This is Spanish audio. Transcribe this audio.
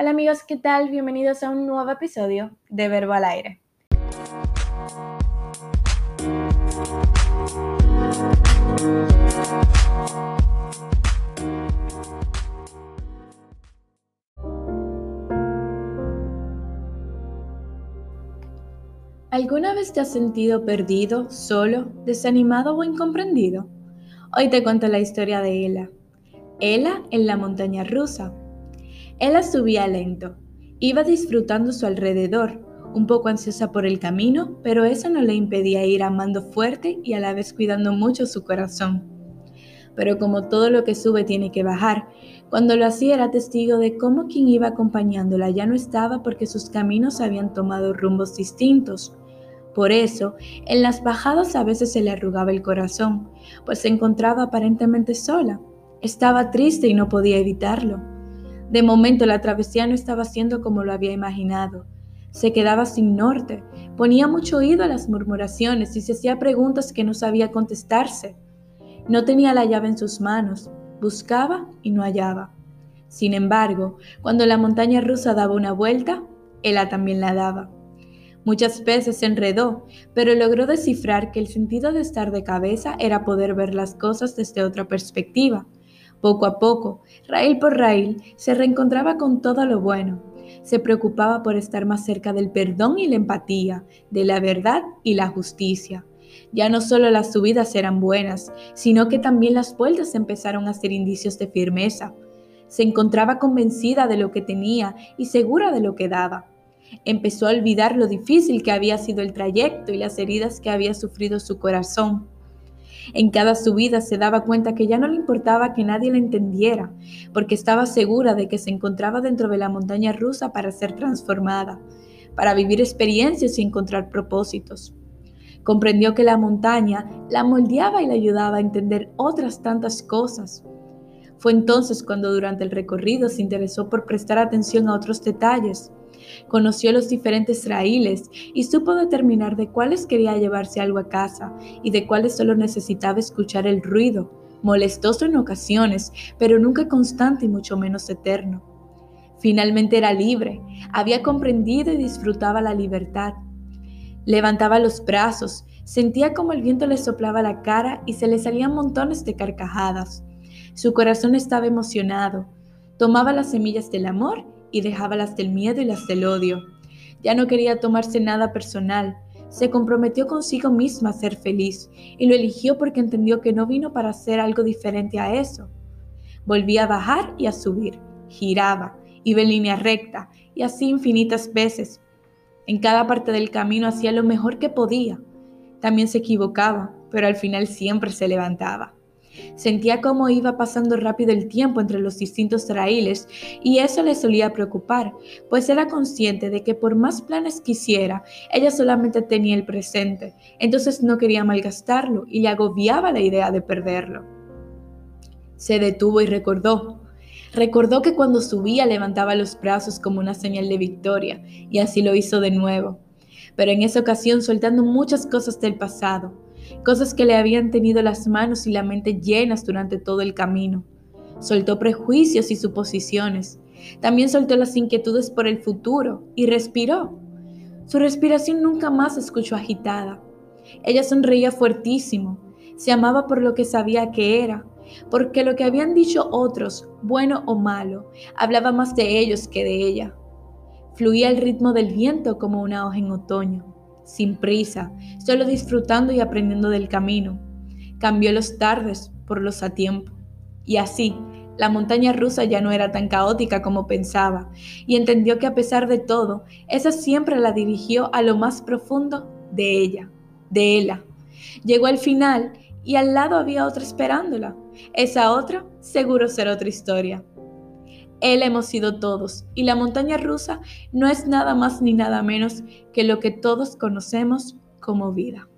Hola amigos, ¿qué tal? Bienvenidos a un nuevo episodio de Verbo al Aire. ¿Alguna vez te has sentido perdido, solo, desanimado o incomprendido? Hoy te cuento la historia de Ella. Ella en la montaña rusa. Ella subía lento, iba disfrutando su alrededor, un poco ansiosa por el camino, pero eso no le impedía ir amando fuerte y a la vez cuidando mucho su corazón. Pero como todo lo que sube tiene que bajar, cuando lo hacía era testigo de cómo quien iba acompañándola ya no estaba porque sus caminos habían tomado rumbos distintos. Por eso, en las bajadas a veces se le arrugaba el corazón, pues se encontraba aparentemente sola. Estaba triste y no podía evitarlo. De momento la travesía no estaba siendo como lo había imaginado. Se quedaba sin norte, ponía mucho oído a las murmuraciones y se hacía preguntas que no sabía contestarse. No tenía la llave en sus manos, buscaba y no hallaba. Sin embargo, cuando la montaña rusa daba una vuelta, ella también la daba. Muchas veces se enredó, pero logró descifrar que el sentido de estar de cabeza era poder ver las cosas desde otra perspectiva poco a poco, raíl por raíl, se reencontraba con todo lo bueno. Se preocupaba por estar más cerca del perdón y la empatía, de la verdad y la justicia. Ya no solo las subidas eran buenas, sino que también las vueltas empezaron a ser indicios de firmeza. Se encontraba convencida de lo que tenía y segura de lo que daba. Empezó a olvidar lo difícil que había sido el trayecto y las heridas que había sufrido su corazón. En cada subida se daba cuenta que ya no le importaba que nadie la entendiera, porque estaba segura de que se encontraba dentro de la montaña rusa para ser transformada, para vivir experiencias y encontrar propósitos. Comprendió que la montaña la moldeaba y le ayudaba a entender otras tantas cosas. Fue entonces cuando durante el recorrido se interesó por prestar atención a otros detalles, Conoció los diferentes raíles y supo determinar de cuáles quería llevarse algo a casa y de cuáles solo necesitaba escuchar el ruido, molestoso en ocasiones, pero nunca constante y mucho menos eterno. Finalmente era libre, había comprendido y disfrutaba la libertad. Levantaba los brazos, sentía como el viento le soplaba la cara y se le salían montones de carcajadas. Su corazón estaba emocionado. Tomaba las semillas del amor y dejaba las del miedo y las del odio. Ya no quería tomarse nada personal. Se comprometió consigo misma a ser feliz y lo eligió porque entendió que no vino para hacer algo diferente a eso. Volvía a bajar y a subir, giraba, iba en línea recta y así infinitas veces. En cada parte del camino hacía lo mejor que podía. También se equivocaba, pero al final siempre se levantaba. Sentía cómo iba pasando rápido el tiempo entre los distintos raíles y eso le solía preocupar, pues era consciente de que por más planes que hiciera, ella solamente tenía el presente, entonces no quería malgastarlo y le agobiaba la idea de perderlo. Se detuvo y recordó. Recordó que cuando subía levantaba los brazos como una señal de victoria y así lo hizo de nuevo, pero en esa ocasión soltando muchas cosas del pasado cosas que le habían tenido las manos y la mente llenas durante todo el camino. Soltó prejuicios y suposiciones. También soltó las inquietudes por el futuro y respiró. Su respiración nunca más se escuchó agitada. Ella sonreía fuertísimo. Se amaba por lo que sabía que era, porque lo que habían dicho otros, bueno o malo, hablaba más de ellos que de ella. Fluía el ritmo del viento como una hoja en otoño sin prisa, solo disfrutando y aprendiendo del camino. Cambió los tardes por los a tiempo. Y así, la montaña rusa ya no era tan caótica como pensaba, y entendió que a pesar de todo, esa siempre la dirigió a lo más profundo de ella, de ella. Llegó al final y al lado había otra esperándola. Esa otra seguro será otra historia. Él hemos sido todos, y la montaña rusa no es nada más ni nada menos que lo que todos conocemos como vida.